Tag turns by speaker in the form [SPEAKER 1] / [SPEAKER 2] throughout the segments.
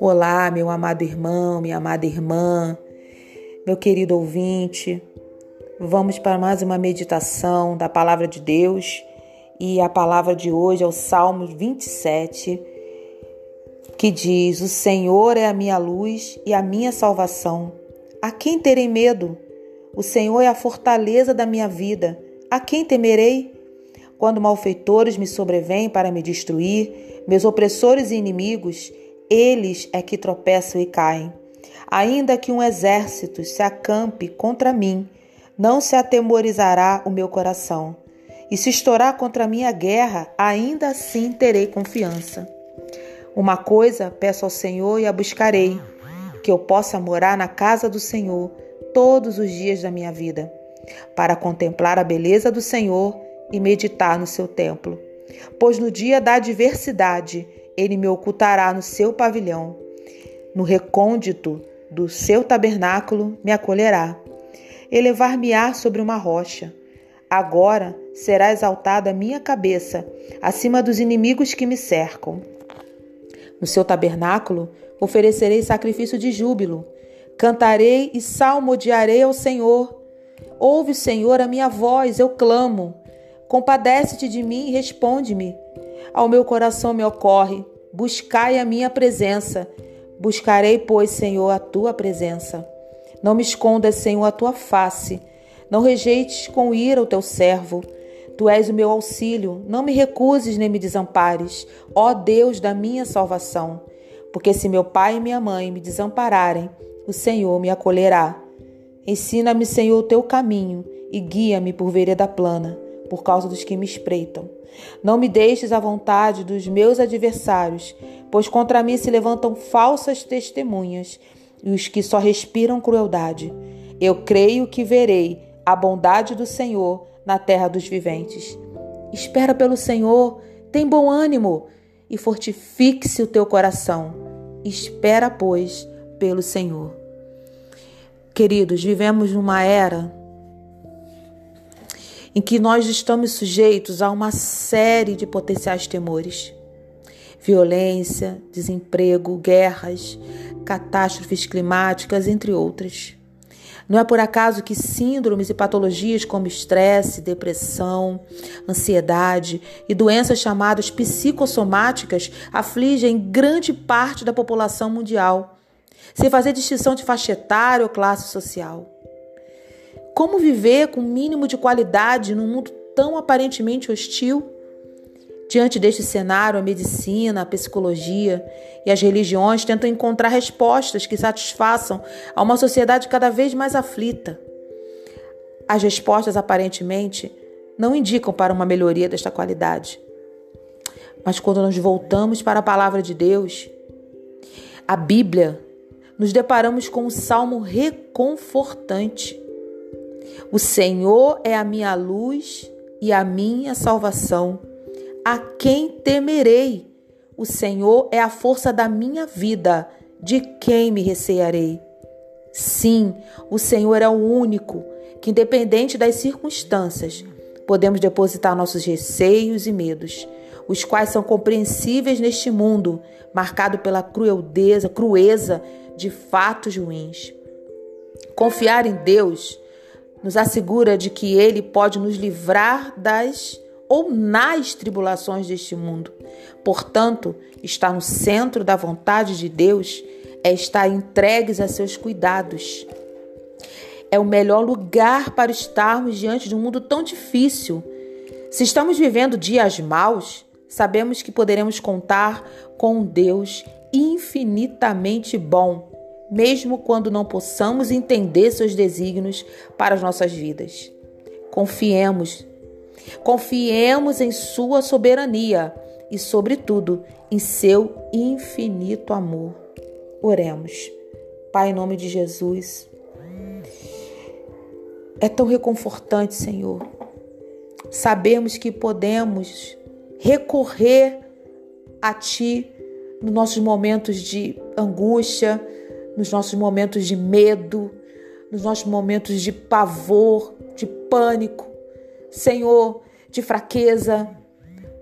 [SPEAKER 1] Olá, meu amado irmão, minha amada irmã, meu querido ouvinte. Vamos para mais uma meditação da palavra de Deus e a palavra de hoje é o Salmo 27, que diz: O Senhor é a minha luz e a minha salvação. A quem terei medo? O Senhor é a fortaleza da minha vida. A quem temerei? Quando malfeitores me sobrevêm para me destruir, meus opressores e inimigos, eles é que tropeçam e caem. Ainda que um exército se acampe contra mim, não se atemorizará o meu coração. E se estourar contra mim a guerra, ainda assim terei confiança. Uma coisa peço ao Senhor e a buscarei: que eu possa morar na casa do Senhor todos os dias da minha vida, para contemplar a beleza do Senhor e meditar no seu templo. Pois no dia da adversidade, ele me ocultará no seu pavilhão. No recôndito do seu tabernáculo me acolherá. Elevar-me-á sobre uma rocha. Agora será exaltada a minha cabeça acima dos inimigos que me cercam. No seu tabernáculo oferecerei sacrifício de júbilo. Cantarei e salmodiarei ao Senhor. Ouve, Senhor, a minha voz, eu clamo. Compadece-te de mim e responde-me. Ao meu coração me ocorre: buscai a minha presença. Buscarei, pois, Senhor, a tua presença. Não me escondas, Senhor, a tua face. Não rejeites com ira o teu servo. Tu és o meu auxílio. Não me recuses nem me desampares, ó Deus da minha salvação. Porque se meu pai e minha mãe me desampararem, o Senhor me acolherá. Ensina-me, Senhor, o teu caminho e guia-me por vereda plana por causa dos que me espreitam. Não me deixes à vontade dos meus adversários, pois contra mim se levantam falsas testemunhas e os que só respiram crueldade. Eu creio que verei a bondade do Senhor na terra dos viventes. Espera pelo Senhor, tem bom ânimo e fortifique-se o teu coração. Espera, pois, pelo Senhor. Queridos, vivemos numa era em que nós estamos sujeitos a uma série de potenciais temores. Violência, desemprego, guerras, catástrofes climáticas, entre outras. Não é por acaso que síndromes e patologias como estresse, depressão, ansiedade e doenças chamadas psicossomáticas afligem grande parte da população mundial, sem fazer distinção de faixa etária ou classe social. Como viver com o mínimo de qualidade num mundo tão aparentemente hostil? Diante deste cenário, a medicina, a psicologia e as religiões tentam encontrar respostas que satisfaçam a uma sociedade cada vez mais aflita. As respostas, aparentemente, não indicam para uma melhoria desta qualidade. Mas quando nós voltamos para a palavra de Deus, a Bíblia, nos deparamos com um salmo reconfortante. O Senhor é a minha luz e a minha salvação. A quem temerei? O Senhor é a força da minha vida. De quem me recearei? Sim, o Senhor é o único que, independente das circunstâncias, podemos depositar nossos receios e medos, os quais são compreensíveis neste mundo marcado pela crueldeza, crueza de fatos ruins. Confiar em Deus nos assegura de que Ele pode nos livrar das ou nas tribulações deste mundo. Portanto, estar no centro da vontade de Deus é estar entregues a seus cuidados. É o melhor lugar para estarmos diante de um mundo tão difícil. Se estamos vivendo dias maus, sabemos que poderemos contar com um Deus infinitamente bom mesmo quando não possamos entender seus desígnios para as nossas vidas. Confiemos. Confiemos em sua soberania e, sobretudo, em seu infinito amor. Oremos. Pai, em nome de Jesus. É tão reconfortante, Senhor, sabermos que podemos recorrer a Ti nos nossos momentos de angústia, nos nossos momentos de medo, nos nossos momentos de pavor, de pânico, Senhor, de fraqueza.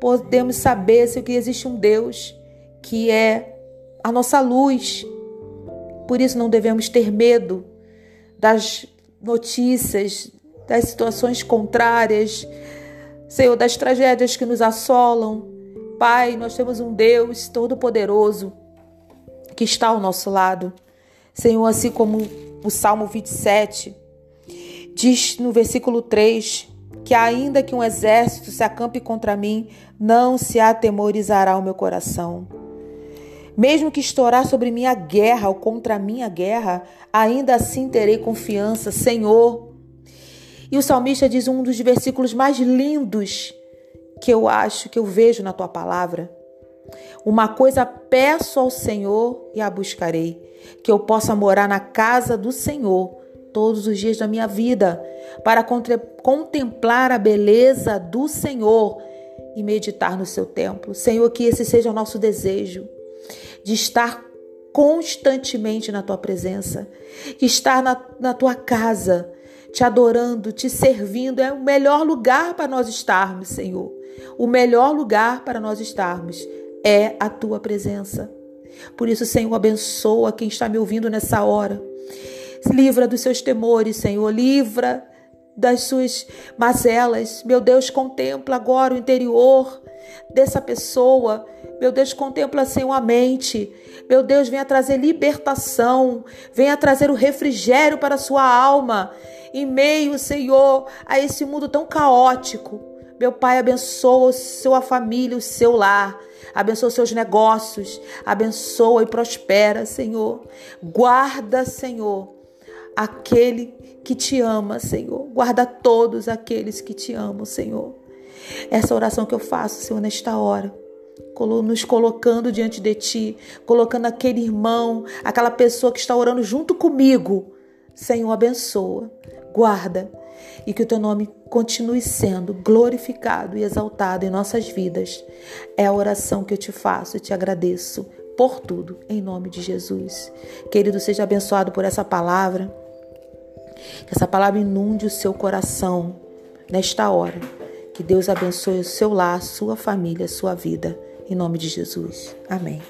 [SPEAKER 1] podemos saber se que existe um Deus que é a nossa luz. Por isso não devemos ter medo das notícias, das situações contrárias, Senhor, das tragédias que nos assolam. Pai, nós temos um Deus todo-poderoso que está ao nosso lado. Senhor, assim como o Salmo 27 diz no versículo 3 que ainda que um exército se acampe contra mim, não se atemorizará o meu coração. Mesmo que estourar sobre mim a guerra ou contra mim a guerra, ainda assim terei confiança, Senhor. E o salmista diz um dos versículos mais lindos que eu acho que eu vejo na tua palavra. Uma coisa peço ao Senhor e a buscarei, que eu possa morar na casa do Senhor todos os dias da minha vida, para contemplar a beleza do Senhor e meditar no seu templo. Senhor, que esse seja o nosso desejo, de estar constantemente na tua presença, que estar na, na tua casa, te adorando, te servindo, é o melhor lugar para nós estarmos, Senhor. O melhor lugar para nós estarmos é a tua presença. Por isso, Senhor, abençoa quem está me ouvindo nessa hora. Livra dos seus temores, Senhor. Livra das suas mazelas. Meu Deus, contempla agora o interior dessa pessoa. Meu Deus, contempla, Senhor, a mente. Meu Deus, venha trazer libertação. Venha trazer o refrigério para a sua alma. Em meio, Senhor, a esse mundo tão caótico. Meu Pai, abençoa a sua família, o seu lar. Abençoa os seus negócios. Abençoa e prospera, Senhor. Guarda, Senhor, aquele que te ama, Senhor. Guarda todos aqueles que te amam, Senhor. Essa oração que eu faço, Senhor, nesta hora, nos colocando diante de Ti, colocando aquele irmão, aquela pessoa que está orando junto comigo. Senhor, abençoa, guarda e que o Teu nome continue sendo glorificado e exaltado em nossas vidas. É a oração que eu te faço e te agradeço por tudo, em nome de Jesus. Querido, seja abençoado por essa palavra. Que essa palavra inunde o seu coração nesta hora. Que Deus abençoe o seu lar, sua família, sua vida. Em nome de Jesus. Amém.